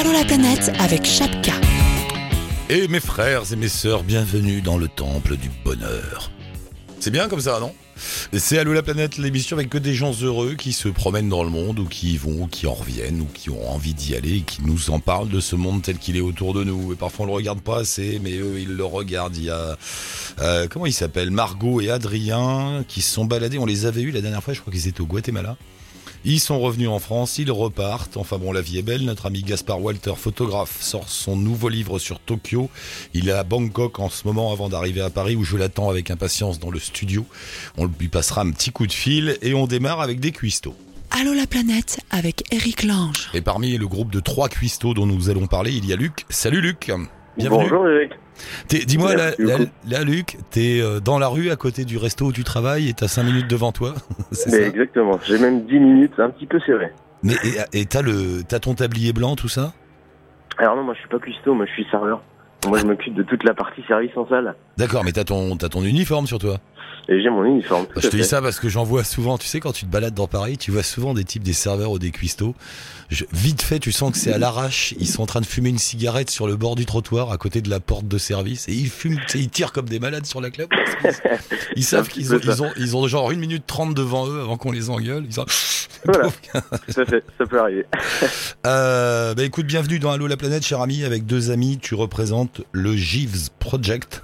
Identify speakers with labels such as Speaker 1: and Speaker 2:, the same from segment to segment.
Speaker 1: Allô la planète avec Chapka.
Speaker 2: Et mes frères et mes sœurs, bienvenue dans le temple du bonheur. C'est bien comme ça, non? C'est Allô la planète, l'émission avec que des gens heureux qui se promènent dans le monde ou qui y vont, ou qui en reviennent ou qui ont envie d'y aller et qui nous en parlent de ce monde tel qu'il est autour de nous. Et parfois on le regarde pas assez, mais eux ils le regardent. Il y a euh, comment ils s'appellent? Margot et Adrien qui se sont baladés. On les avait eus la dernière fois, je crois qu'ils étaient au Guatemala. Ils sont revenus en France, ils repartent. Enfin bon, la vie est belle. Notre ami Gaspard Walter, photographe, sort son nouveau livre sur Tokyo. Il est à Bangkok en ce moment avant d'arriver à Paris où je l'attends avec impatience dans le studio. On lui passera un petit coup de fil et on démarre avec des cuistots.
Speaker 1: Allô la planète avec Eric Lange.
Speaker 2: Et parmi le groupe de trois cuistots dont nous allons parler, il y a Luc. Salut Luc. Bienvenue.
Speaker 3: Bonjour Eric.
Speaker 2: Dis-moi, là, Luc, t'es euh, dans la rue à côté du resto où tu travailles et t'as 5 minutes devant toi.
Speaker 3: Mais
Speaker 2: ça
Speaker 3: exactement, j'ai même 10 minutes, un petit peu serré.
Speaker 2: Mais et t'as le t'as ton tablier blanc tout ça?
Speaker 3: Alors non, moi je suis pas cuistot, moi je suis serveur. Moi je m'occupe de toute la partie service en salle.
Speaker 2: D'accord, mais t'as ton t'as ton uniforme sur toi.
Speaker 3: Et j'ai mon uniforme.
Speaker 2: Je te dis ça parce que j'en vois souvent. Tu sais, quand tu te balades dans Paris, tu vois souvent des types, des serveurs ou des cuistots. Je- vite fait, tu sens que c'est à l'arrache. Ils sont en train de fumer une cigarette sur le bord du trottoir, à côté de la porte de service, et ils fument. Ils tirent comme des malades sur la clope. qu'ils- Ils savent qu'ils ont, ils
Speaker 3: ça.
Speaker 2: ont, ils ont genre une minute trente devant eux avant qu'on les engueule. Ils.
Speaker 3: Voilà. Fait, ça peut arriver.
Speaker 2: Euh, bah écoute, bienvenue dans Allo la planète, cher ami. Avec deux amis, tu représentes le Jeeves Project.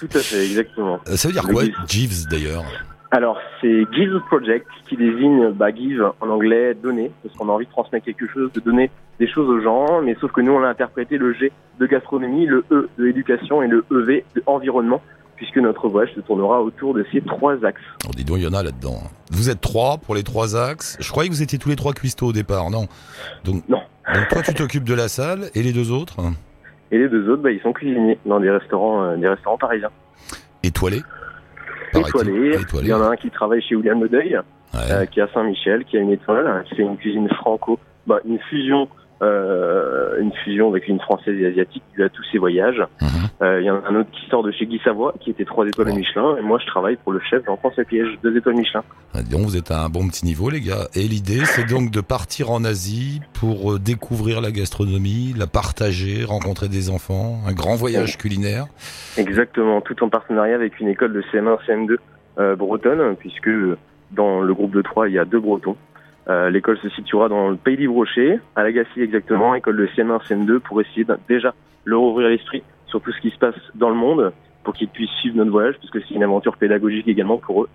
Speaker 3: Tout à fait, exactement.
Speaker 2: Euh, ça veut dire
Speaker 3: Le
Speaker 2: quoi.
Speaker 3: Jeeves
Speaker 2: d'ailleurs
Speaker 3: Alors c'est Give Project qui désigne bah, Give en anglais donner, parce qu'on a envie de transmettre quelque chose, de donner des choses aux gens, mais sauf que nous on a interprété le G de gastronomie, le E de éducation et le EV de environnement, puisque notre voyage se tournera autour de ces trois axes.
Speaker 2: Oh, dis donc, il y en a là-dedans. Vous êtes trois pour les trois axes. Je croyais que vous étiez tous les trois cuistots au départ, non? Donc,
Speaker 3: Non.
Speaker 2: Donc toi, tu t'occupes de la salle et les deux autres?
Speaker 3: Et les deux autres, bah, ils sont cuisiniers dans des restaurants, euh, des restaurants parisiens.
Speaker 2: étoilés.
Speaker 3: Étoilés. Il y en a un qui travaille chez William Le Deuil,
Speaker 2: Ouais.
Speaker 3: euh, qui est à Saint-Michel, qui a une étoile, hein, qui fait une cuisine franco, bah, une fusion, une fusion avec une française et asiatique, qui a tous ses voyages.
Speaker 2: Mhm.
Speaker 3: Euh, Il y en a un autre qui sort de chez Guy Savoie, qui était trois étoiles
Speaker 2: Wow.
Speaker 3: Michelin, et moi je travaille pour le chef Jean-François Piège, deux étoiles Michelin.
Speaker 2: Ah, donc, vous êtes à un bon petit niveau, les gars. Et l'idée, c'est donc de partir en Asie pour euh, découvrir la gastronomie, la partager, rencontrer des enfants, un grand voyage culinaire.
Speaker 3: Exactement, tout en partenariat avec une école de CM1, CM2 euh, bretonne, puisque dans le groupe de trois, il y a deux bretons. Euh, L'école se situera dans le Pays Livre-Rocher, à Lagacé exactement, école de CM1, CM2, pour essayer de, déjà leur ouvrir l'esprit sur tout ce qui se passe dans le monde, pour qu'ils puissent suivre notre voyage, parce que c'est une aventure pédagogique également pour eux.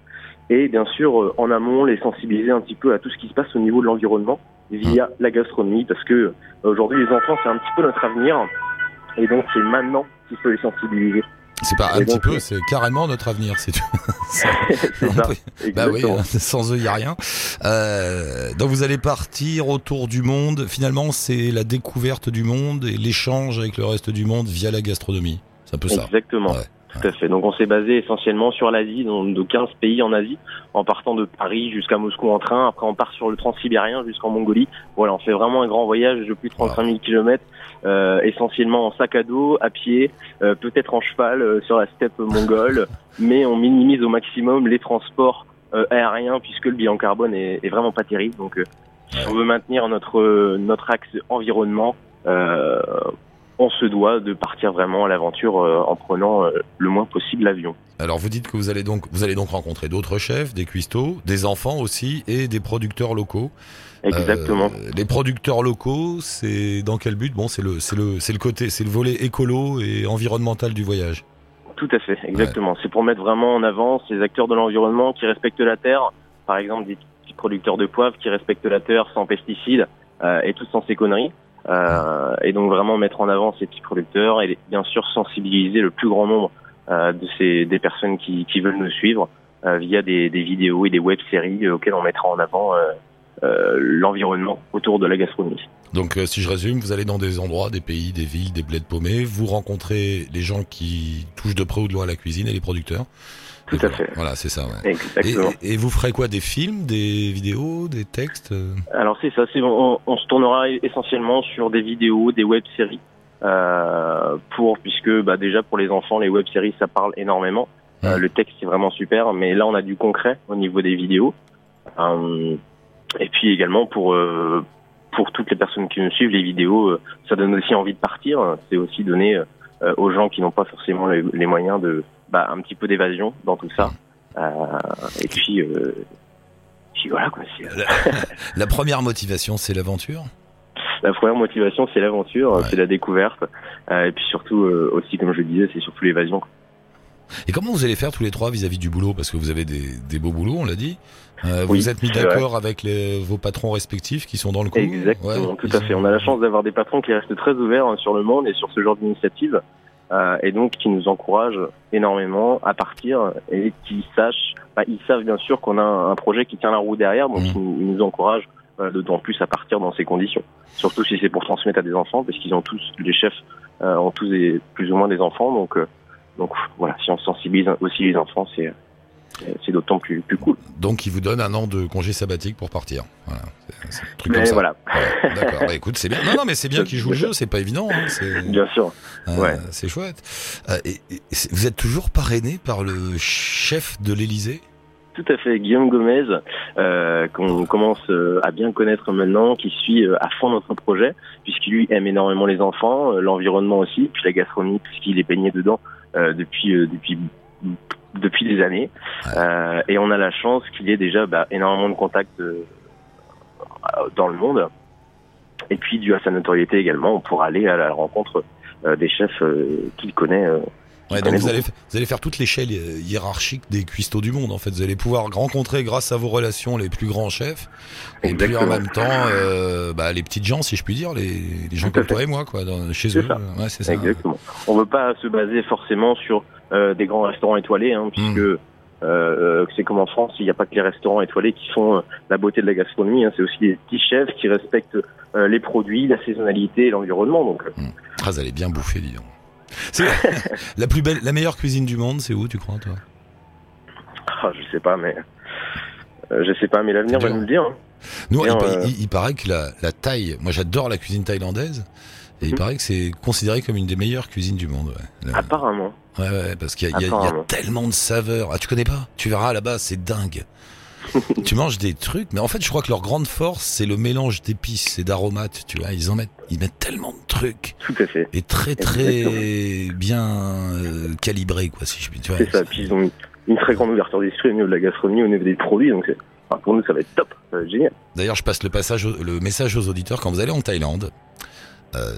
Speaker 3: Et bien sûr, euh, en amont, les sensibiliser un petit peu à tout ce qui se passe au niveau de l'environnement via la gastronomie, parce que euh, aujourd'hui, les enfants, c'est un petit peu notre avenir, et donc c'est maintenant qu'il faut les sensibiliser.
Speaker 2: C'est pas un
Speaker 3: Et
Speaker 2: petit
Speaker 3: donc,
Speaker 2: peu,
Speaker 3: euh,
Speaker 2: c'est carrément notre avenir. C'est
Speaker 3: ça,
Speaker 2: Bah oui, hein, sans eux, il n'y a rien. Euh, donc vous allez partir autour du monde. Finalement, c'est la découverte du monde et l'échange avec le reste du monde via la gastronomie. C'est un peu ça.
Speaker 3: Exactement.
Speaker 2: Ouais,
Speaker 3: Tout à fait. Donc on s'est basé essentiellement sur l'Asie, donc de 15 pays en Asie, en partant de Paris jusqu'à Moscou en train. Après on part sur le transsibérien jusqu'en Mongolie. Voilà, on fait vraiment un grand voyage de plus de 35 000 kilomètres, euh, essentiellement en sac à dos, à pied, euh, peut-être en cheval euh, sur la steppe mongole, mais on minimise au maximum les transports euh, aériens puisque le bilan carbone est, est vraiment pas terrible. Donc euh, si on veut maintenir notre euh, notre axe environnement. Euh, on se doit de partir vraiment à l'aventure euh, en prenant euh, le moins possible l'avion.
Speaker 2: Alors vous dites que vous allez donc vous allez donc rencontrer d'autres chefs, des cuistots, des enfants aussi et des producteurs locaux.
Speaker 3: Exactement.
Speaker 2: Euh, les producteurs locaux, c'est dans quel but? Bon, c'est le c'est le c'est le côté c'est le volet écolo et environnemental du voyage.
Speaker 3: Tout à fait, exactement. C'est pour mettre vraiment en avant ces acteurs de l'environnement qui respectent la terre. Par exemple, des petits producteurs de poivre qui respectent la terre sans pesticides euh, et tout sans ces conneries. Euh, et donc vraiment mettre en avant ces petits producteurs et bien sûr sensibiliser le plus grand nombre euh, de ces des personnes qui, qui veulent nous suivre euh, via des, des vidéos et des web-séries euh, auxquelles on mettra en avant euh, euh, l'environnement autour de la gastronomie.
Speaker 2: Donc si je résume, vous allez dans des endroits, des pays, des villes, des bleds paumés, vous rencontrez les gens qui touchent de près ou de loin à la cuisine et les producteurs.
Speaker 3: Tout à fait.
Speaker 2: Voilà, c'est ça. ouais.
Speaker 3: Exactement.
Speaker 2: Et, et vous ferez quoi Des films, des vidéos, des textes euh
Speaker 3: Alors c'est ça, on, on se tournera essentiellement sur des vidéos, des web-séries, euh, pour puisque bah, déjà pour les enfants, les web-séries ça parle énormément. Euh, le texte c'est vraiment super, mais là on a du concret au niveau des vidéos. Euh, et puis également pour pour toutes les personnes qui nous suivent, les vidéos, ça donne aussi envie de partir. C'est aussi donner euh, aux gens qui n'ont pas forcément les, les moyens de bah, un petit peu d'évasion dans tout ça. Euh, et puis, euh, puis voilà quoi.
Speaker 2: La, la première motivation, c'est l'aventure?
Speaker 3: La première motivation, c'est l'aventure,
Speaker 2: Ouais.
Speaker 3: c'est la découverte, euh, et puis surtout euh, aussi, comme je le disais, c'est surtout l'évasion.
Speaker 2: Et comment vous allez faire tous les trois vis-à-vis du boulot? Parce que vous avez des, des beaux boulots, on l'a dit. Euh,
Speaker 3: Oui,
Speaker 2: vous êtes mis d'accord avec les, vos patrons respectifs qui sont dans le coup?
Speaker 3: Exactement,
Speaker 2: Ouais,
Speaker 3: tout à fait. On a la chance d'avoir des patrons qui restent très ouverts hein, sur le monde et sur ce genre d'initiative, euh, et donc qui nous encouragent énormément à partir et qui sachent, bah, ils savent bien sûr qu'on a un, projet qui tient la roue derrière, donc
Speaker 2: Mhm.
Speaker 3: ils, nous- encouragent euh, d'autant plus à partir dans ces conditions. Surtout si c'est pour transmettre à des enfants, parce qu'ils ont tous, les chefs euh, ont tous des, plus ou moins des enfants, donc euh, donc voilà, si on sensibilise aussi les enfants, c'est euh, c'est d'autant plus plus cool.
Speaker 2: Donc, ils vous donnent un an de congé sabbatique pour partir. Voilà, c'est- c'est un truc
Speaker 3: Mais
Speaker 2: comme ça.
Speaker 3: voilà,
Speaker 2: Ouais, D'accord. Bah, écoute, c'est bien. Non, non, mais c'est bien qu'ils jouent le jeu. C'est pas évident. hein, c'est-
Speaker 3: bien sûr.
Speaker 2: euh,
Speaker 3: ouais.
Speaker 2: C'est chouette. Euh, et- et c'est- vous êtes toujours parrainé par le chef de l'Élysée?
Speaker 3: Tout à fait, Guillaume Gomez, euh, qu'on commence euh, à bien connaître maintenant, qui suit euh, à fond notre projet, puisqu'il lui aime énormément les enfants, l'environnement aussi, puis la gastronomie, puisqu'il est baigné dedans depuis depuis depuis des années.
Speaker 2: Ouais.
Speaker 3: Euh, et on a la chance qu'il ait déjà bah, énormément de contacts euh, dans le monde. Et puis, dû à sa notoriété également, on pourra aller à la rencontre euh, des chefs euh, qu'il connaît. euh,
Speaker 2: Ouais, donc vous allez, vous allez faire toute l'échelle hiérarchique des cuistots du monde. En fait, vous allez pouvoir rencontrer grâce à vos relations les plus grands chefs, et puis en même temps, euh, bah, les petites gens, si je puis dire, les, les gens comme toi et moi, quoi, dans- chez eux.
Speaker 3: ça.
Speaker 2: Ouais, ça.
Speaker 3: Exactement. On veut pas se baser forcément sur des grands restaurants étoilés, hein, puisque
Speaker 2: Mm.
Speaker 3: euh, c'est comme en France, il n'y a pas que les restaurants étoilés qui font euh, la beauté de la gastronomie. hein, c'est aussi les petits chefs qui respectent euh, les produits, la saisonnalité et l'environnement. Donc, euh,
Speaker 2: Ah, allez bien bouffer, dis donc. C'est la plus belle, la meilleure cuisine du monde, c'est où, tu crois, toi?
Speaker 3: Ah, je sais pas, mais euh, je sais pas, mais l'avenir va nous le dire. hein.
Speaker 2: Nous, il, pa-
Speaker 3: euh,
Speaker 2: il- il paraît que la, la thaï, moi j'adore la cuisine thaïlandaise, et il
Speaker 3: Mhm.
Speaker 2: paraît que c'est considéré comme une des meilleures cuisines du monde. Ouais,
Speaker 3: Apparemment.
Speaker 2: ouais, ouais, parce qu'il y, a- y y tellement de saveurs. Ah, tu connais pas? Tu verras là-bas, c'est dingue. tu manges des trucs, mais en fait, je crois que leur grande force, c'est le mélange d'épices et d'aromates. Tu vois, ils en mettent, ils mettent tellement de trucs
Speaker 3: Tout à fait.
Speaker 2: et très très bien euh, calibrés, quoi, si je puis. Vois,
Speaker 3: C'est ça. Puis ils ont une, une très grande ouverture d'esprit au niveau de la gastronomie, au niveau des produits. Donc, enfin, pour nous, ça va être top. Ça va être génial.
Speaker 2: D'ailleurs, je passe le, passage, le message aux auditeurs quand vous allez en Thaïlande. Euh,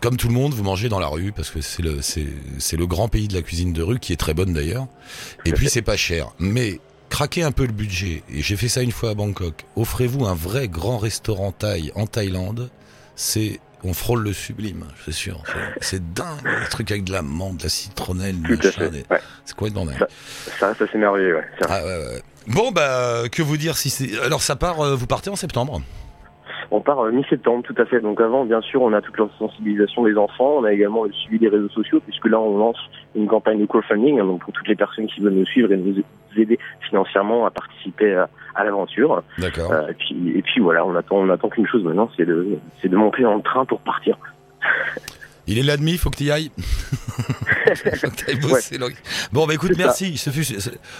Speaker 2: comme tout le monde, vous mangez dans la rue parce que c'est le, c'est, c'est le grand pays de la cuisine de rue qui est très bonne d'ailleurs. Et puis c'est pas cher. Mais craquez un peu le budget. Et j'ai fait ça une fois à Bangkok. Offrez-vous un vrai grand restaurant thaï en Thaïlande. C'est on frôle le sublime, c'est sûr. C'est, c'est dingue, des trucs avec de la menthe, de la citronnelle, machin, des-
Speaker 3: Ouais.
Speaker 2: c'est complètement dingue.
Speaker 3: Ça reste assez merveilleux. Ouais. C'est.
Speaker 2: Ah, ouais, ouais. Bon bah que vous dire si c'est alors ça part euh, vous partez en septembre.
Speaker 3: On part euh, mi-septembre, tout à fait. Donc avant, bien sûr, on a toute la sensibilisation des enfants. On a également le suivi des réseaux sociaux, puisque là, on lance une campagne de crowdfunding. hein, donc pour toutes les personnes qui veulent nous suivre et nous aider financièrement à participer à, à l'aventure.
Speaker 2: D'accord.
Speaker 3: Euh, et puis, et puis voilà, on attend, on attend qu'une chose maintenant, c'est de, c'est de monter dans le train pour partir.
Speaker 2: Il est là demi, faut que tu y ailles. Faut que bosser. Bon, bah écoute,
Speaker 3: ça.
Speaker 2: merci.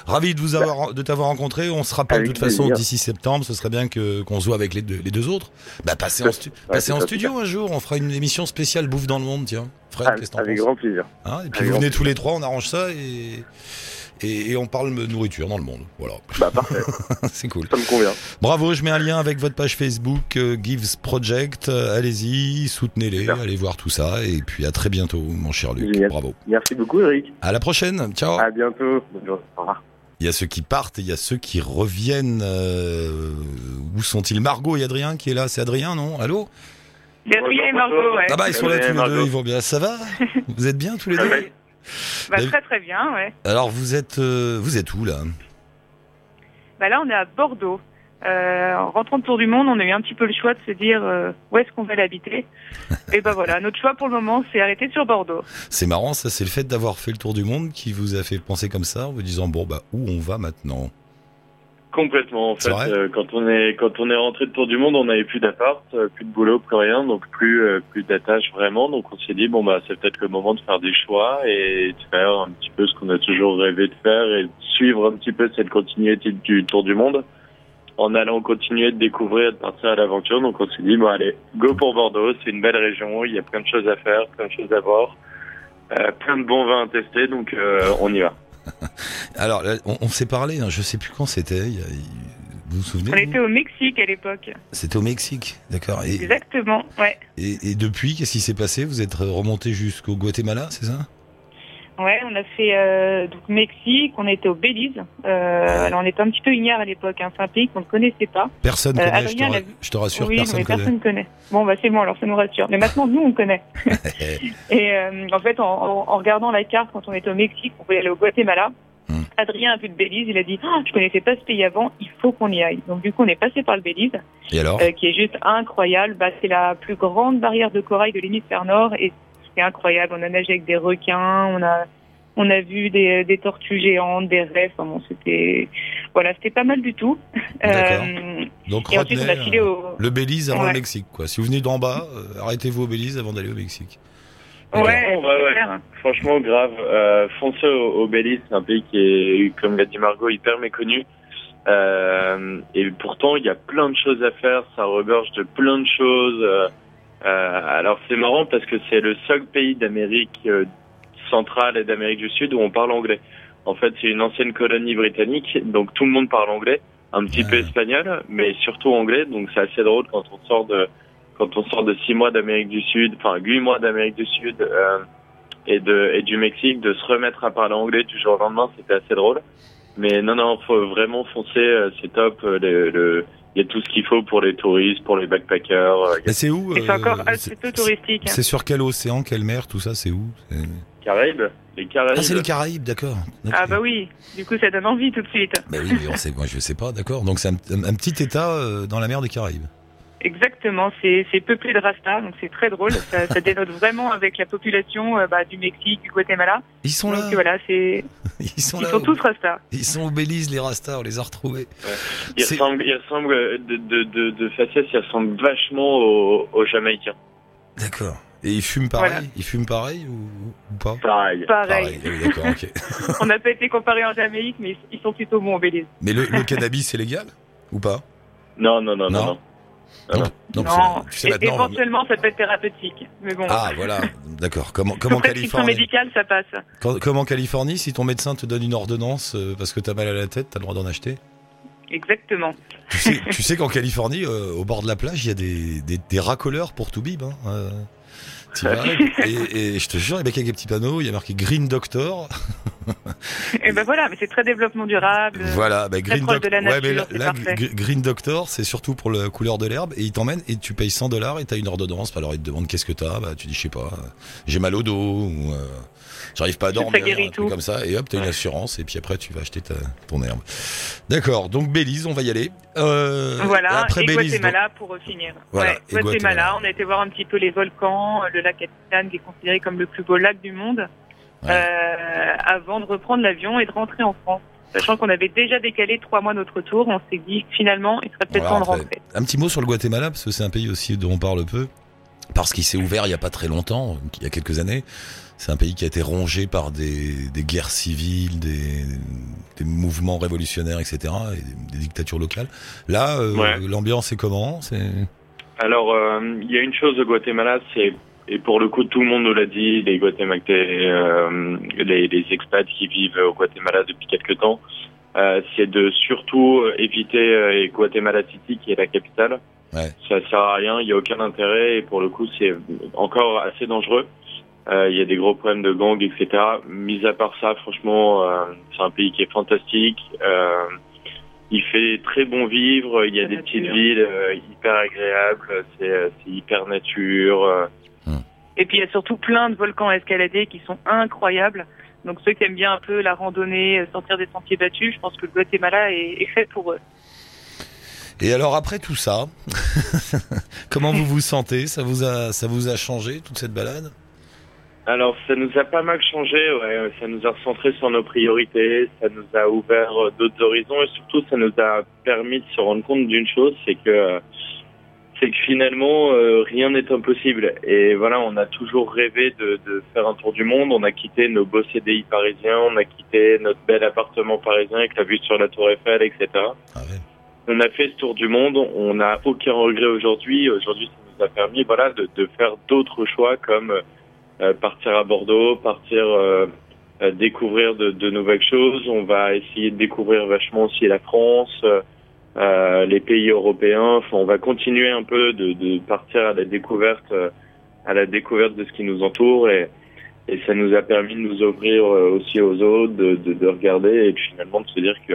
Speaker 2: Ravi de vous avoir, de t'avoir rencontré. On se rappelle de toute façon d'ici septembre. Ce serait bien que qu'on se voit avec les deux, les deux autres. Bah passez en, stu-
Speaker 3: Ouais,
Speaker 2: passez
Speaker 3: c'est
Speaker 2: en
Speaker 3: ça,
Speaker 2: studio un jour. On fera une émission spéciale bouffe dans le monde. Tiens, Fred,
Speaker 3: Avec,
Speaker 2: qu'est-ce que t'en
Speaker 3: avec
Speaker 2: penses
Speaker 3: grand plaisir.
Speaker 2: Hein Et puis
Speaker 3: avec
Speaker 2: vous venez tous les trois, on arrange ça et et, et on parle de nourriture dans le monde. Voilà,
Speaker 3: Bah parfait,
Speaker 2: c'est cool.
Speaker 3: ça me convient.
Speaker 2: Bravo, je mets un lien avec votre page Facebook euh, Gives Project. Euh, Allez-y, soutenez-les,
Speaker 3: Super.
Speaker 2: allez voir tout ça. Et puis à très bientôt, mon cher Luc.
Speaker 3: Génial.
Speaker 2: Bravo.
Speaker 3: Merci beaucoup, Eric.
Speaker 2: À la prochaine. Ciao.
Speaker 3: À bientôt. Au revoir.
Speaker 2: Il y a ceux qui partent et il y a ceux qui reviennent. euh, où sont-ils? Margot et Adrien qui est là. C'est Adrien, non? Allô?
Speaker 4: Adrien et Margot, ouais.
Speaker 2: Ah bah ils sont là tous les deux, ils vont bien. Ça va? Vous êtes bien tous les deux?
Speaker 4: Bah, très très bien, ouais.
Speaker 2: Alors vous êtes euh, vous êtes où là?
Speaker 4: Bah là, on est à Bordeaux. Euh, en rentrant de Tour du Monde, on a eu un petit peu le choix de se dire euh, où est-ce qu'on va l'habiter. et bah voilà, notre choix pour le moment, c'est arrêter sur Bordeaux.
Speaker 2: C'est marrant, ça c'est le fait d'avoir fait le tour du monde qui vous a fait penser comme ça, en vous disant bon bah où on va maintenant?
Speaker 5: Complètement. En fait, euh, quand on est quand on est rentré de tour du monde, on n'avait plus d'appart, euh, plus de boulot, plus rien, donc plus euh, plus d'attache vraiment. Donc on s'est dit bon bah c'est peut-être le moment de faire des choix et de faire un petit peu ce qu'on a toujours rêvé de faire et de suivre un petit peu cette continuité du tour du monde. en allant continuer de découvrir, de partir à l'aventure. Donc on s'est dit, bon allez, go pour Bordeaux, c'est une belle région, il y a plein de choses à faire, plein de choses à voir, euh, plein de bons vins à tester, donc euh, on y va.
Speaker 2: Alors, on, on s'est parlé, hein, je sais plus quand c'était. il y a- il- Vous vous souvenez
Speaker 4: On était au Mexique à l'époque.
Speaker 2: C'était au Mexique, d'accord.
Speaker 4: Exactement, ouais.
Speaker 2: et, et depuis, qu'est-ce qui s'est passé? Vous êtes remonté jusqu'au Guatemala, c'est ça?
Speaker 4: Ouais, on a fait euh, donc Mexique, on était au Belize. Euh, alors on était un petit peu ignare à l'époque, hein. c'est un pays qu'on ne connaissait pas.
Speaker 2: Personne
Speaker 4: Euh,
Speaker 2: connaît, je, te,
Speaker 4: l'a
Speaker 2: ra-
Speaker 4: vu.
Speaker 2: je te rassure,
Speaker 4: oui,
Speaker 2: personne
Speaker 4: mais
Speaker 2: connaît.
Speaker 4: personne connaît. Bon, bah c'est bon, alors ça nous rassure. Mais maintenant, nous, on connaît. Et euh, en fait, en, en- en regardant la carte, quand on était au Mexique, on voulait aller au Guatemala.
Speaker 2: Hmm.
Speaker 4: Adrien a vu le Belize, il a dit oh, Je connaissais pas ce pays avant, il faut qu'on y aille. Donc, du coup, on est passé par le Belize,
Speaker 2: Et alors
Speaker 4: euh, qui est juste incroyable. Bah, c'est la plus grande barrière de corail de l'hémisphère nord et c'est incroyable. On a nagé avec des requins, on a, on a vu des, des tortues géantes, des rêves. Enfin, bon, c'était, voilà, c'était pas mal du tout. Euh,
Speaker 2: Donc
Speaker 4: et ensuite, on a filé
Speaker 2: euh,
Speaker 4: au.
Speaker 2: le Belize avant
Speaker 4: Ouais.
Speaker 2: le Mexique, quoi. Si vous venez d'en bas, euh, arrêtez-vous au Belize avant d'aller au Mexique.
Speaker 4: Ouais,
Speaker 5: Ouais. Franchement, grave. Euh, foncez au, au Belize, c'est un pays qui est, comme l'a dit Margot, hyper méconnu. Euh, et pourtant, il y a plein de choses à faire. Ça regorge de plein de choses. Euh, euh, alors, c'est marrant parce que c'est le seul pays d'Amérique euh, centrale et d'Amérique du Sud où on parle anglais. En fait, c'est une ancienne colonie britannique, donc tout le monde parle anglais, un petit peu
Speaker 2: Ouais.
Speaker 5: espagnol, mais surtout anglais. Donc, c'est assez drôle quand on sort de quand on sort de six mois d'Amérique du Sud, enfin huit mois d'Amérique du Sud. Euh, et de et du Mexique de se remettre à parler anglais du jour au lendemain c'était assez drôle mais non non faut vraiment foncer euh, c'est top euh, le le- il y a tout ce qu'il faut pour les touristes pour les backpackers euh, a
Speaker 2: Mais c'est où
Speaker 4: Et c'est
Speaker 2: euh,
Speaker 4: encore
Speaker 2: c'est-
Speaker 4: assez peu touristique. hein.
Speaker 2: C'est sur quel océan, quelle mer, tout ça, c'est où
Speaker 5: Caraïbes les Caraïbes
Speaker 2: Ah, c'est les Caraïbes, d'accord.
Speaker 4: Ah bah oui, du coup ça donne envie tout de suite.
Speaker 2: Bah oui, mais on sait, moi je sais pas, d'accord. Donc c'est un, un petit état euh, dans la mer des Caraïbes.
Speaker 4: Exactement, c'est peuplé de Rasta, donc c'est très drôle. Ça, ça dénote vraiment avec la population euh, bah, du Mexique, du Guatemala.
Speaker 2: Ils sont
Speaker 4: Donc
Speaker 2: là,
Speaker 4: voilà, c'est
Speaker 2: ils sont
Speaker 4: ils
Speaker 2: là.
Speaker 4: sont
Speaker 2: au-
Speaker 4: tous Rasta.
Speaker 2: Ils sont au Belize, les Rastas, on les a retrouvés.
Speaker 5: il
Speaker 2: c'est-
Speaker 5: ressemble il ressemble euh, de de de, de faciès il ressemble vachement aux, aux Jamaïcains
Speaker 2: D'accord. Et ils fument pareil?
Speaker 4: Voilà.
Speaker 2: Ils fument pareil ou, ou pas?
Speaker 5: Pareil
Speaker 4: Pareil.
Speaker 2: Oui, d'accord, ok.
Speaker 4: On n'a pas été comparés en Jamaïque, mais ils sont plutôt bons au Belize.
Speaker 2: Mais le, le cannabis, c'est légal Ou pas?
Speaker 5: Non non non non,
Speaker 2: Non?
Speaker 5: non. Ah non.
Speaker 2: Donc,
Speaker 4: non,
Speaker 2: tu sais
Speaker 4: Et-
Speaker 2: maintenant.
Speaker 4: éventuellement ça peut être thérapeutique, mais bon.
Speaker 2: Ah, voilà, d'accord. Comment, comment Californie
Speaker 4: médicale, ça passe.
Speaker 2: Quand- Comme en Californie, si ton médecin te donne une ordonnance euh, parce que t'as mal à la tête, t'as le droit d'en acheter?
Speaker 4: Exactement.
Speaker 2: Tu sais, tu sais qu'en Californie, euh, au bord de la plage, il y a des, des, des racoleurs pour tout bib. Hein. Euh, vas, et, et je te jure, il y a avec des petits panneaux, il y a marqué Green Doctor.
Speaker 4: Et ben voilà, mais c'est très développement durable.
Speaker 2: Voilà, bah, Green Ouais, mais là, Green Doctor, c'est surtout pour la couleur de l'herbe, et il t'emmène et tu payes 100 dollars et t'as une ordonnance. Alors il te demande qu'est-ce que t'as, bah tu dis je sais pas, euh, j'ai mal au dos ou euh, j'arrive pas à dormir, un truc comme ça, et hop t'as une assurance et puis après tu vas acheter ta, ton herbe. D'accord, donc Belize, on va y aller. Euh,
Speaker 4: Voilà,
Speaker 2: après
Speaker 4: et
Speaker 2: Belize,
Speaker 4: Guatemala pour finir.
Speaker 2: Voilà,
Speaker 4: ouais,
Speaker 2: Guatemala.
Speaker 4: Guatemala, on a été voir un petit peu les volcans, le lac Atitlán qui est considéré comme le plus beau lac du monde,
Speaker 2: Ouais.
Speaker 4: euh, avant de reprendre l'avion et de rentrer en France. Sachant qu'on avait déjà décalé trois mois notre tour, on s'est dit finalement il serait peut-être temps de
Speaker 2: rentrer. Un petit mot sur le Guatemala, parce que c'est un pays aussi dont on parle peu, parce qu'il s'est ouvert il y a pas très longtemps, il y a quelques années. C'est un pays qui a été rongé par des, des guerres civiles, des, des mouvements révolutionnaires, etc., et des, des dictatures locales. Là, euh,
Speaker 5: Ouais.
Speaker 2: l'ambiance est comment? C'est
Speaker 5: Alors, euh, il y a une chose au Guatemala, c'est et pour le coup tout le monde nous l'a dit, les Guatémaltais, euh, les, les expats qui vivent au Guatemala depuis quelques temps, c'est de surtout éviter Guatemala City qui est la capitale.
Speaker 2: Ouais.
Speaker 5: Ça sert à rien, il y a aucun intérêt et pour le coup c'est encore assez dangereux. Euh, Il y a des gros problèmes de gangs, etc. Mis à part ça, franchement, euh, c'est un pays qui est fantastique. Euh, il fait très bon vivre. Il y a des
Speaker 4: nature.
Speaker 5: petites villes euh, hyper agréables. C'est hyper nature. euh.
Speaker 4: Et puis il y a surtout plein de volcans à escalader qui sont incroyables. Donc ceux qui aiment bien un peu la randonnée, sortir des sentiers battus, je pense que le Guatemala est, est fait pour eux.
Speaker 2: Et alors après tout ça, comment vous vous sentez? Ça vous a ça vous a changé toute cette balade?
Speaker 5: Alors, ça nous a pas mal changé. Ouais. Ça nous a recentré sur nos priorités. Ça nous a ouvert euh, d'autres horizons et surtout, ça nous a permis de se rendre compte d'une chose, c'est que c'est que finalement euh, rien n'est impossible. Et voilà, on a toujours rêvé de, de faire un tour du monde. On a quitté nos beaux CDI parisiens, on a quitté notre bel appartement parisien avec la vue sur la Tour Eiffel, etc.
Speaker 2: Ah ouais.
Speaker 5: on a fait ce tour du monde, on n'a aucun regret aujourd'hui. Aujourd'hui, ça nous a permis voilà, de, de faire d'autres choix comme partir à Bordeaux, partir euh, euh, découvrir de, nouvelles choses. On va essayer de découvrir vachement aussi la France, euh, les pays européens. On va continuer un peu de, partir à la découverte, à la découverte de ce qui nous entoure et, ça nous a permis de nous ouvrir aussi aux autres, de, de, de regarder et finalement de se dire que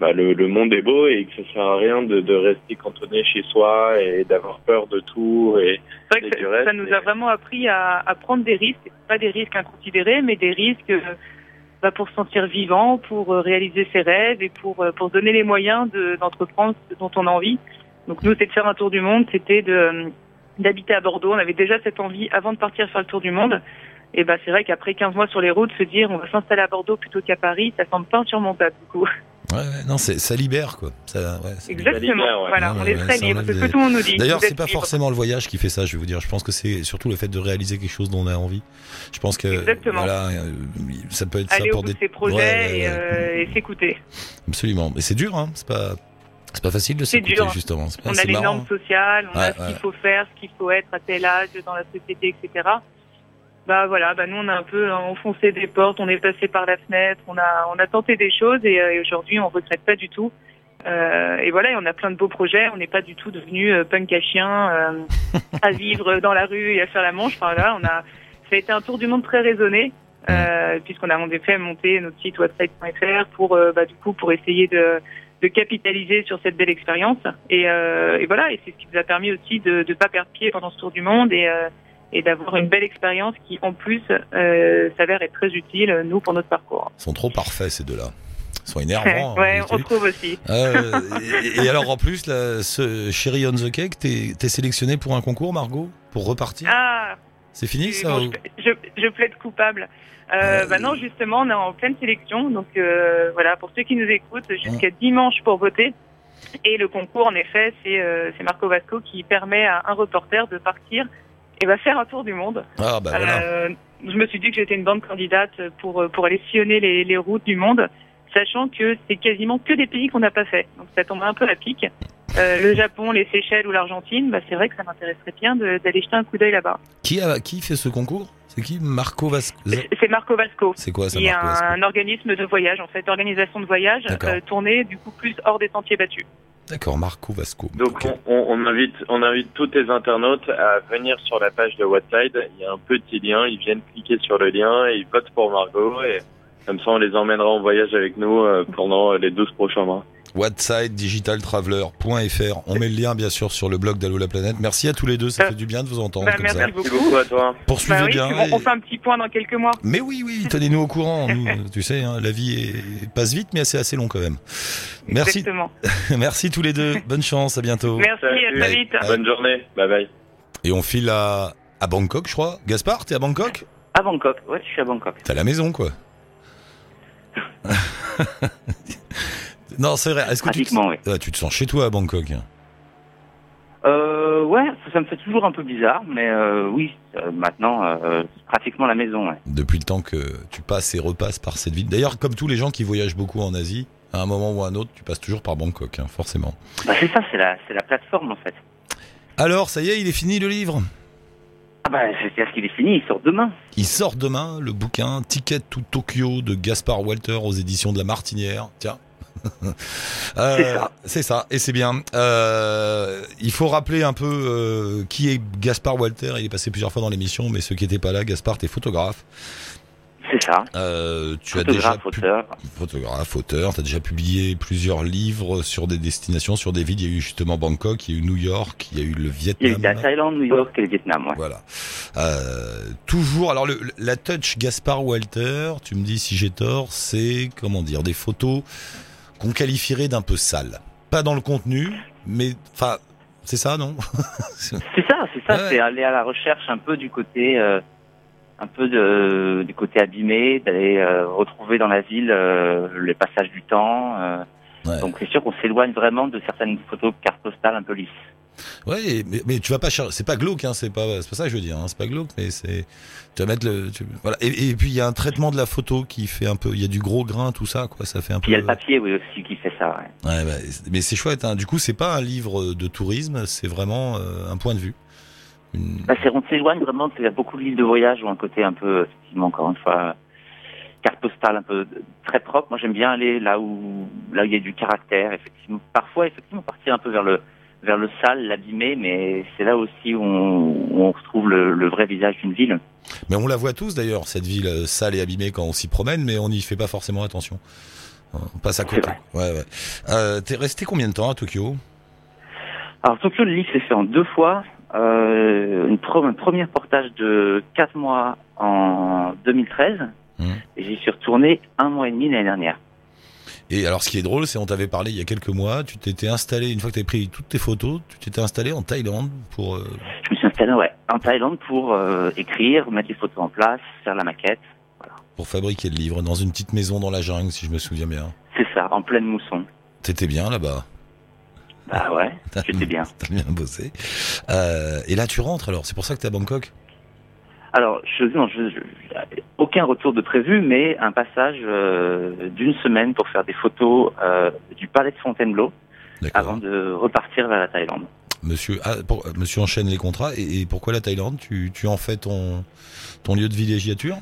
Speaker 5: bah, le, le, monde est beau et que ça sert à rien de, de rester cantonné chez soi et d'avoir peur de tout. Et,
Speaker 4: c'est vrai que ça, reste, ça, nous a vraiment appris à, à, prendre des risques, pas des risques inconsidérés, mais des risques bah, pour se sentir vivant, pour réaliser ses rêves et pour, pour donner les moyens d'entreprendre ce dont on a envie. Donc nous, c'est de faire un tour du monde, c'était de d'habiter à Bordeaux. On avait déjà cette envie avant de partir faire le tour du monde. Et bah c'est vrai qu'après 15 mois sur les routes, se dire on va s'installer à Bordeaux plutôt qu'à Paris, ça semble pas insurmontable du coup.
Speaker 2: Ouais, non, ça libère quoi. Ça, ouais,
Speaker 4: Exactement. Libère, ouais. Voilà, non, on est très libre. C'est ce que tout le monde nous dit.
Speaker 2: D'ailleurs, c'est pas libre. forcément le voyage qui fait ça. Je vais vous dire. Je pense que c'est surtout le fait de réaliser quelque chose dont on a envie. Je pense que
Speaker 4: Exactement.
Speaker 2: voilà, ça peut être
Speaker 4: Aller
Speaker 2: ça pour
Speaker 4: au bout
Speaker 2: des
Speaker 4: de ses projets et, euh, et s'écouter.
Speaker 2: Absolument. Mais c'est dur, hein. C'est pas. C'est pas facile de
Speaker 4: C'est
Speaker 2: s'écouter
Speaker 4: dur.
Speaker 2: justement. Pas,
Speaker 4: on a les
Speaker 2: marrant.
Speaker 4: normes sociales, on a ce qu'il faut faire, ce qu'il faut être à tel âge dans la société, etc. Bah voilà, bah nous on a un peu enfoncé des portes, on est passé par la fenêtre, on a on a tenté des choses et, euh, et aujourd'hui on regrette pas du tout. Euh, et voilà, et on a plein de beaux projets. On n'est pas du tout devenu euh, punk à chien, à vivre dans la rue et à faire la manche. Enfin là, on a ça a été un tour du monde très raisonné, puisqu'on a en effet monté notre site website.fr pour bah, du coup pour essayer de de capitaliser sur cette belle expérience. Et, et voilà, et c'est ce qui nous a permis aussi de ne pas perdre pied pendant ce tour du monde et et d'avoir une belle expérience qui, en plus, euh, s'avère être très utile, nous, pour notre parcours.
Speaker 2: Ils sont trop parfaits, ces deux-là. Ils sont énervants.
Speaker 4: ouais,
Speaker 2: hein,
Speaker 4: on trouve aussi.
Speaker 2: Euh, et, et, alors, en plus, là, ce Cherry on the Cake, t'es es sélectionné pour un concours, Margot Pour repartir
Speaker 4: Ah
Speaker 2: C'est fini, ça
Speaker 4: bon,
Speaker 2: ou...
Speaker 4: je, je, je, plaide coupable. Euh, bah non, justement, on est en pleine sélection. Donc, euh, voilà, pour ceux qui nous écoutent, jusqu'à dimanche pour voter. Et le concours, en effet, c'est euh, Marco Vasco qui permet à un reporter de partir et va faire un tour du monde.
Speaker 2: Ah bah voilà.
Speaker 4: Euh, je me suis dit que j'étais une bonne candidate pour pour aller sillonner les, les routes du monde, sachant que c'est quasiment que des pays qu'on n'a pas fait. Donc ça tombe un peu à pic. Euh, le Japon, les Seychelles ou l'Argentine, bah c'est vrai que ça m'intéresserait bien d'aller jeter un coup d'œil là-bas.
Speaker 2: Qui a qui fait ce concours? C'est qui? Marco Vasco
Speaker 4: C'est Marco Vasco.
Speaker 2: C'est quoi ça
Speaker 4: Il y a un organisme de voyage en fait, organisation de voyage euh, tournée du coup plus hors des sentiers battus.
Speaker 2: D'accord, Marco Vasco.
Speaker 5: Donc okay. on, on, invite, on invite tous les internautes à venir sur la page de Whatside. Il y a un petit lien, ils viennent cliquer sur le lien et ils votent pour Margot. Et comme ça, on les emmènera en voyage avec nous pendant les 12 prochains mois.
Speaker 2: whatsidigitaltraveler.fr. On met le lien bien sûr sur le blog d'Allo la planète. Merci à tous les deux, ça fait du bien de vous entendre
Speaker 4: bah,
Speaker 2: comme
Speaker 4: merci
Speaker 2: ça.
Speaker 4: Beaucoup.
Speaker 5: À toi.
Speaker 2: Poursuivez
Speaker 4: bah oui,
Speaker 2: bien.
Speaker 4: On, on, fait un petit point dans quelques mois.
Speaker 2: Mais oui, oui, tenez-nous au courant. Nous, tu sais, hein, la vie est... passe vite, mais c'est assez long quand même. Merci.
Speaker 4: Exactement.
Speaker 2: merci tous les deux. Bonne chance, à bientôt.
Speaker 4: Merci, à très vite.
Speaker 5: Bonne journée. Bye bye.
Speaker 2: Et on file à, à Bangkok, je crois. Gaspard, t'es à Bangkok
Speaker 6: À Bangkok, ouais, je suis à Bangkok.
Speaker 2: T'es à la maison, quoi. non, c'est vrai. Est-ce que tu te...
Speaker 6: oui.
Speaker 2: Ah, tu te sens chez toi à Bangkok
Speaker 6: euh, ouais, ça, me fait toujours un peu bizarre, mais euh, oui, euh, maintenant, euh, c'est pratiquement la maison. Ouais.
Speaker 2: Depuis le temps que tu passes et repasses par cette ville. D'ailleurs, comme tous les gens qui voyagent beaucoup en Asie, à un moment ou à un autre, tu passes toujours par Bangkok, hein, forcément.
Speaker 6: Bah, c'est ça, c'est la, la plateforme en fait.
Speaker 2: Alors, ça y est, il est fini le livre?
Speaker 6: Ah bah, c'est-à-dire qu'il est fini, il sort demain.
Speaker 2: Il sort demain, le bouquin Ticket to Tokyo de Gaspard Walter aux éditions de La Martinière. Tiens.
Speaker 6: Euh, c'est ça.
Speaker 2: C'est ça, et c'est bien. Euh, il faut rappeler un peu euh, qui est Gaspard Walter. Il est passé plusieurs fois dans l'émission, mais ceux qui n'étaient pas là, Gaspard, t'es photographe.
Speaker 6: C'est ça.
Speaker 2: Euh, tu
Speaker 6: photographe,
Speaker 2: as déjà
Speaker 6: auteur.
Speaker 2: photographe, auteur. Tu as déjà publié plusieurs livres sur des destinations, sur des villes. Il y a eu justement Bangkok, il y a eu New York, il y a eu le Vietnam.
Speaker 6: Il y a eu la Thaïlande, New York et le Vietnam, ouais.
Speaker 2: Voilà. Euh, toujours. Alors le, la touch Gaspard Walter, tu me dis si j'ai tort, c'est comment dire des photos qu'on qualifierait d'un peu sales. Pas dans le contenu, mais enfin, c'est ça, non?
Speaker 6: C'est ça, c'est ça. Ouais. C'est aller à la recherche un peu du côté. Euh un peu de, du côté abîmé, d'aller euh, retrouver dans la ville euh, les passages du temps. Euh,
Speaker 2: ouais.
Speaker 6: Donc c'est sûr qu'on s'éloigne vraiment de certaines photos cartes postales un peu lisses.
Speaker 2: Ouais, mais, mais tu vas pas chercher. C'est pas glauque, hein, c'est pas, c'est pas ça que je veux dire. Hein, c'est pas glauque, mais c'est. Tu vas mettre le. tu- voilà. Et, et puis il y a un traitement de la photo qui fait un peu. Il y a du gros grain, tout ça, quoi. Ça fait un
Speaker 6: Puis il y a
Speaker 2: peu.
Speaker 6: le papier oui, aussi qui fait ça. Ouais.
Speaker 2: Ouais, bah, c'est- mais c'est chouette. Hein. Du coup, c'est pas un livre de tourisme, c'est vraiment euh, un point de vue. Une-
Speaker 6: Bah, on s'éloigne vraiment. Il y a beaucoup de livres de voyage ou un côté un peu, effectivement, encore une fois, carte postale un peu très propre. Moi, j'aime bien aller là où là où il y a du caractère. Effectivement, parfois, effectivement, partir un peu vers le vers le sale, l'abîmé, mais c'est là aussi où on, où on retrouve le, le vrai visage d'une ville.
Speaker 2: Mais on la voit tous d'ailleurs, cette ville euh, sale et abîmée quand on s'y promène, mais on n'y fait pas forcément attention. On passe à côté. Ouais, ouais. Euh, T'es resté combien de temps à Tokyo?
Speaker 6: Alors Tokyo, le livre s'est fait en deux fois. Euh, une pro- un premier portage de quatre mois en 2013
Speaker 2: Mhm.
Speaker 6: et j'y suis retourné un mois et demi l'année dernière.
Speaker 2: Et alors, ce qui est drôle, c'est on t'avait parlé il y a quelques mois. Tu t'étais installé une fois que t'avais pris toutes tes photos, tu t'étais installé en Thaïlande pour. euh,
Speaker 6: Je me suis installé ouais, en Thaïlande pour euh, écrire, mettre les photos en place, faire la maquette.
Speaker 2: pour fabriquer le livre dans une petite maison dans la jungle, si je me souviens bien.
Speaker 6: C'est ça, en pleine mousson.
Speaker 2: T'étais bien là-bas?
Speaker 6: Bah ouais, j'étais bien.
Speaker 2: T'as bien bossé. Euh, et là, tu rentres alors. C'est pour ça que t'es à Bangkok?
Speaker 6: Alors, je, non, je, je- aucun retour de prévu, mais un passage euh, d'une semaine pour faire des photos euh, du palais de Fontainebleau avant de repartir vers la Thaïlande.
Speaker 2: Monsieur, ah, pour- Monsieur enchaîne les contrats. Et, et pourquoi la Thaïlande? Tu, tu en fais ton ton lieu de villégiature?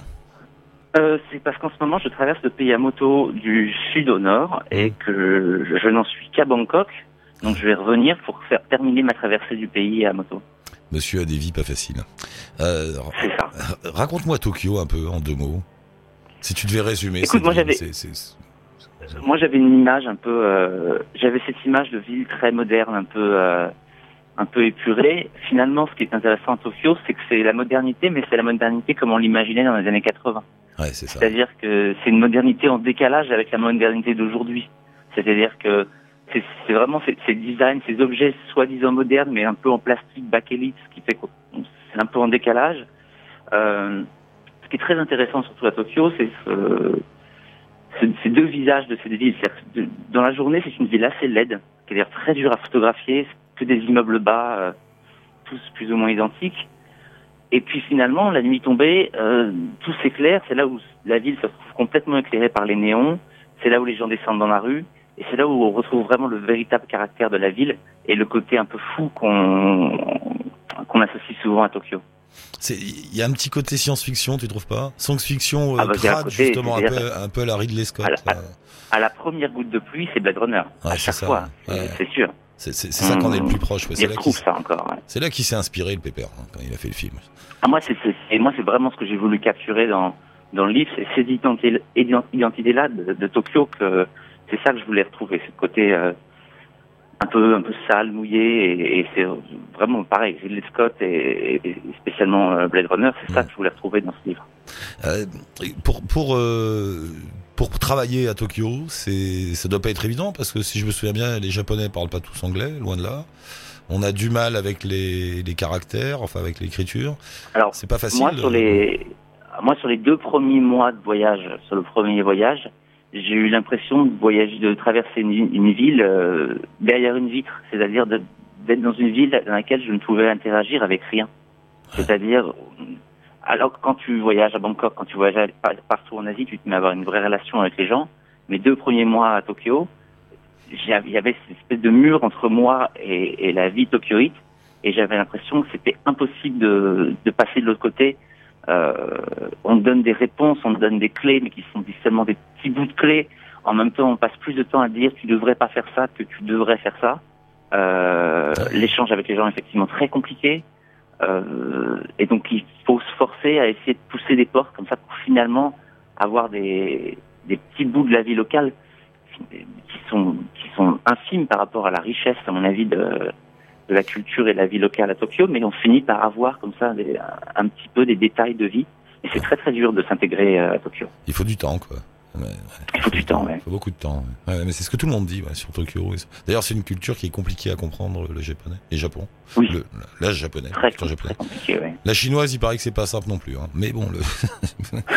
Speaker 6: Euh, c'est parce qu'en ce moment, je traverse le pays à moto du sud au nord et que je, je n'en suis qu'à Bangkok. Donc, je vais revenir pour faire terminer ma traversée du pays à moto.
Speaker 2: Monsieur a des vies pas faciles. Euh,
Speaker 6: C'est ça.
Speaker 2: Raconte-moi Tokyo un peu en deux mots. Si tu devais résumer.
Speaker 6: Écoute, moi, j'avais- Moi, j'avais une image un peu, euh, j'avais cette image de ville très moderne, un peu, euh, un peu épurée. Finalement, ce qui est intéressant à Tokyo, c'est que c'est la modernité, mais c'est la modernité comme on l'imaginait dans les années 80.
Speaker 2: Ouais, c'est ça.
Speaker 6: C'est-à-dire que c'est une modernité en décalage avec la modernité d'aujourd'hui. C'est-à-dire que c'est vraiment ces, designs, ces objets soi-disant modernes, mais un peu en plastique bakélite, ce qui fait que c'est un peu en décalage. Euh, ce qui est très intéressant, surtout à Tokyo, c'est ce- ce- ces deux visages de cette ville. C'est-à-dire de- Dans la journée, c'est une ville assez laide, l'air très dure à photographier, que des immeubles bas, euh, tous plus ou moins identiques. Et puis finalement, la nuit tombée, euh, tout s'éclaire. C'est là où la ville se retrouve complètement éclairée par les néons. C'est là où les gens descendent dans la rue. Et c'est là où on retrouve vraiment le véritable caractère de la ville et le côté un peu fou qu'on qu'on associe souvent à Tokyo.
Speaker 2: Il y a un petit côté science-fiction, tu trouves pas? Science-fiction euh,
Speaker 6: Ah bah,
Speaker 2: crade,
Speaker 6: côté,
Speaker 2: justement, un peu, un peu à la Ridley Scott.
Speaker 6: À la-
Speaker 2: euh,
Speaker 6: À la première goutte de pluie, c'est Blade Runner.
Speaker 2: Ouais,
Speaker 6: à
Speaker 2: c'est
Speaker 6: chaque
Speaker 2: ça,
Speaker 6: fois,
Speaker 2: ouais.
Speaker 6: c'est- sûr.
Speaker 2: C'est ça qu'on est le plus proche. ouais. C'est là qu'il
Speaker 6: retrouve ça encore. ouais.
Speaker 2: c'est là qu'il s'est inspiré, le pépère, hein, quand il a fait le film.
Speaker 6: Ah, moi, c'est c'est- et moi, c'est vraiment ce que j'ai voulu capturer dans dans le livre, c'est ces identi- ident- identités-là de, de Tokyo que c'est ça que je voulais retrouver, ce côté euh, un peu un peu sale, mouillé, et, et c'est vraiment pareil. Ridley Scott et, et spécialement euh, Blade Runner, c'est ça que je voulais retrouver dans ce livre.
Speaker 2: Euh, pour pour euh, pour travailler à Tokyo, c'est ça doit pas être évident parce que si je me souviens bien, les Japonais parlent pas tous anglais, loin de là. On a du mal avec les, les caractères, enfin avec l'écriture.
Speaker 6: Alors,
Speaker 2: C'est pas facile.
Speaker 6: moi sur les moi sur les deux premiers mois de voyage, sur le premier voyage, j'ai eu l'impression de voyager, de traverser une, ville euh, derrière une vitre, c'est-à-dire d'être dans une ville dans laquelle je ne pouvais interagir avec rien. C'est-à-dire, alors que quand tu voyages à Bangkok, quand tu voyages par- partout en Asie, tu te mets à avoir une vraie relation avec les gens. Mes deux premiers mois à Tokyo, il y avait cette espèce de mur entre moi et, la vie tokyoïte, et j'avais l'impression que c'était impossible de passer de l'autre côté. Euh, on donne des réponses, on donne des clés, mais qui sont seulement des petits bouts de clés. En même temps, on passe plus de temps à dire tu devrais pas faire ça que tu devrais faire ça. Euh, L'échange avec les gens est effectivement très compliqué. Euh, et donc il faut se forcer à essayer de pousser des portes comme ça pour finalement avoir des, des petits bouts de la vie locale qui sont, qui sont infimes par rapport à la richesse, à mon avis, de, de la culture et de la vie locale à Tokyo, mais on finit par avoir comme ça des, un petit peu des détails de vie. Et c'est très très dur de s'intégrer euh, à Tokyo.
Speaker 2: Il faut du temps, quoi. Ouais, ouais.
Speaker 6: Il faut du temps, ouais.
Speaker 2: Il faut beaucoup de temps. mais c'est ce que tout le monde dit ouais, sur Tokyo. D'ailleurs, c'est une culture qui est compliquée à comprendre, le japonais. Et Japon.
Speaker 6: Oui.
Speaker 2: Le, la japonais.
Speaker 6: Très, très compliqué, ouais.
Speaker 2: La chinoise, il paraît que c'est pas simple non plus. Hein. Mais bon, le.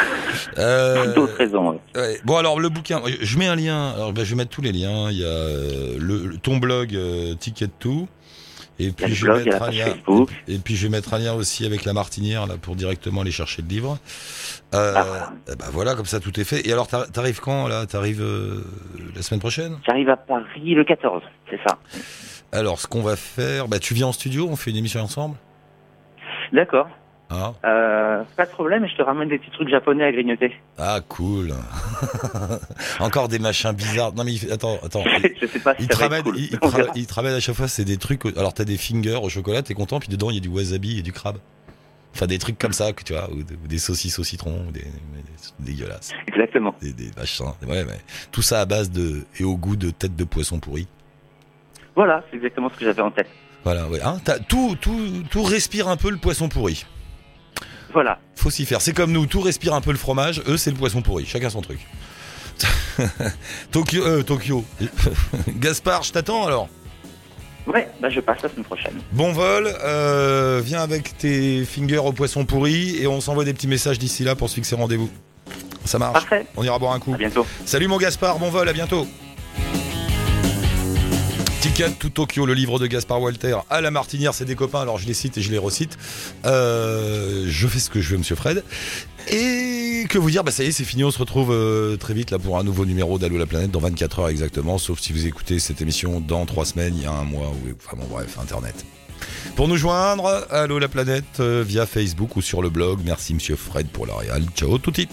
Speaker 2: Euh,
Speaker 6: D'autres raisons.
Speaker 2: Bon, alors le bouquin, je mets un lien. Alors, ben, je vais mettre tous les liens. Il y a euh, le- ton blog euh, Ticket to. Et puis je vais mettre un lien. Et puis je vais mettre un lien aussi avec la martinière là pour directement aller chercher le livre. Euh,
Speaker 6: Ah, voilà.
Speaker 2: eh ben voilà, comme ça tout est fait. Et alors t'ar- t'arrives quand là? T'arrives euh, la semaine prochaine?
Speaker 6: J'arrive à Paris le 14, c'est ça.
Speaker 2: Alors ce qu'on va faire, bah tu viens en studio, on fait une émission ensemble?
Speaker 6: D'accord.
Speaker 2: Ah,
Speaker 6: Euh, pas de problème, je te ramène des petits trucs japonais à grignoter.
Speaker 2: ah cool. Encore des machins bizarres. Non mais il attends, attends.
Speaker 6: je sais pas si
Speaker 2: Il te, ramène,
Speaker 6: cool.
Speaker 2: il, ramène-
Speaker 6: verra.
Speaker 2: il te ramène à chaque fois, c'est des trucs. Alors t'as des fingers au chocolat, t'es content, puis dedans il y a du wasabi et du crabe. Enfin des trucs comme ça, que tu vois, ou, des- saucisses au citron, ou des, dégueulasses,
Speaker 6: Exactement.
Speaker 2: des, des machins. Ouais, mais tout ça à base de et au goût de tête de poisson pourri.
Speaker 6: Voilà, c'est exactement ce que j'avais en tête.
Speaker 2: Voilà, ouais. Hein, tout, tout, tout respire un peu le poisson pourri.
Speaker 6: Voilà.
Speaker 2: Faut s'y faire. C'est comme nous, tout respire un peu le fromage. Eux, c'est le poisson pourri. Chacun son truc. Tokyo, euh, Tokyo. Gaspard, je t'attends alors.
Speaker 6: Ouais, bah je passe la semaine prochaine.
Speaker 2: Bon vol, euh, viens avec tes fingers au poisson pourri et on s'envoie des petits messages d'ici là pour se fixer rendez-vous. Ça marche.
Speaker 6: Parfait.
Speaker 2: On ira boire un coup.
Speaker 6: À bientôt.
Speaker 2: Salut mon Gaspard, bon vol, à bientôt. Ticket to Tokyo, le livre de Gaspard Walter à la Martinière, c'est des copains, alors je les cite et je les recite. Euh, je fais ce que je veux, monsieur Fred. Et que vous dire, bah ça y est, c'est fini, on se retrouve euh, très vite là pour un nouveau numéro d'Allo la planète dans 24 heures exactement, sauf si vous écoutez cette émission dans 3 semaines, il y a un mois, ou enfin bon bref, internet. Pour nous joindre, Allo la planète euh, via Facebook ou sur le blog. Merci monsieur Fred pour la. Ciao touti.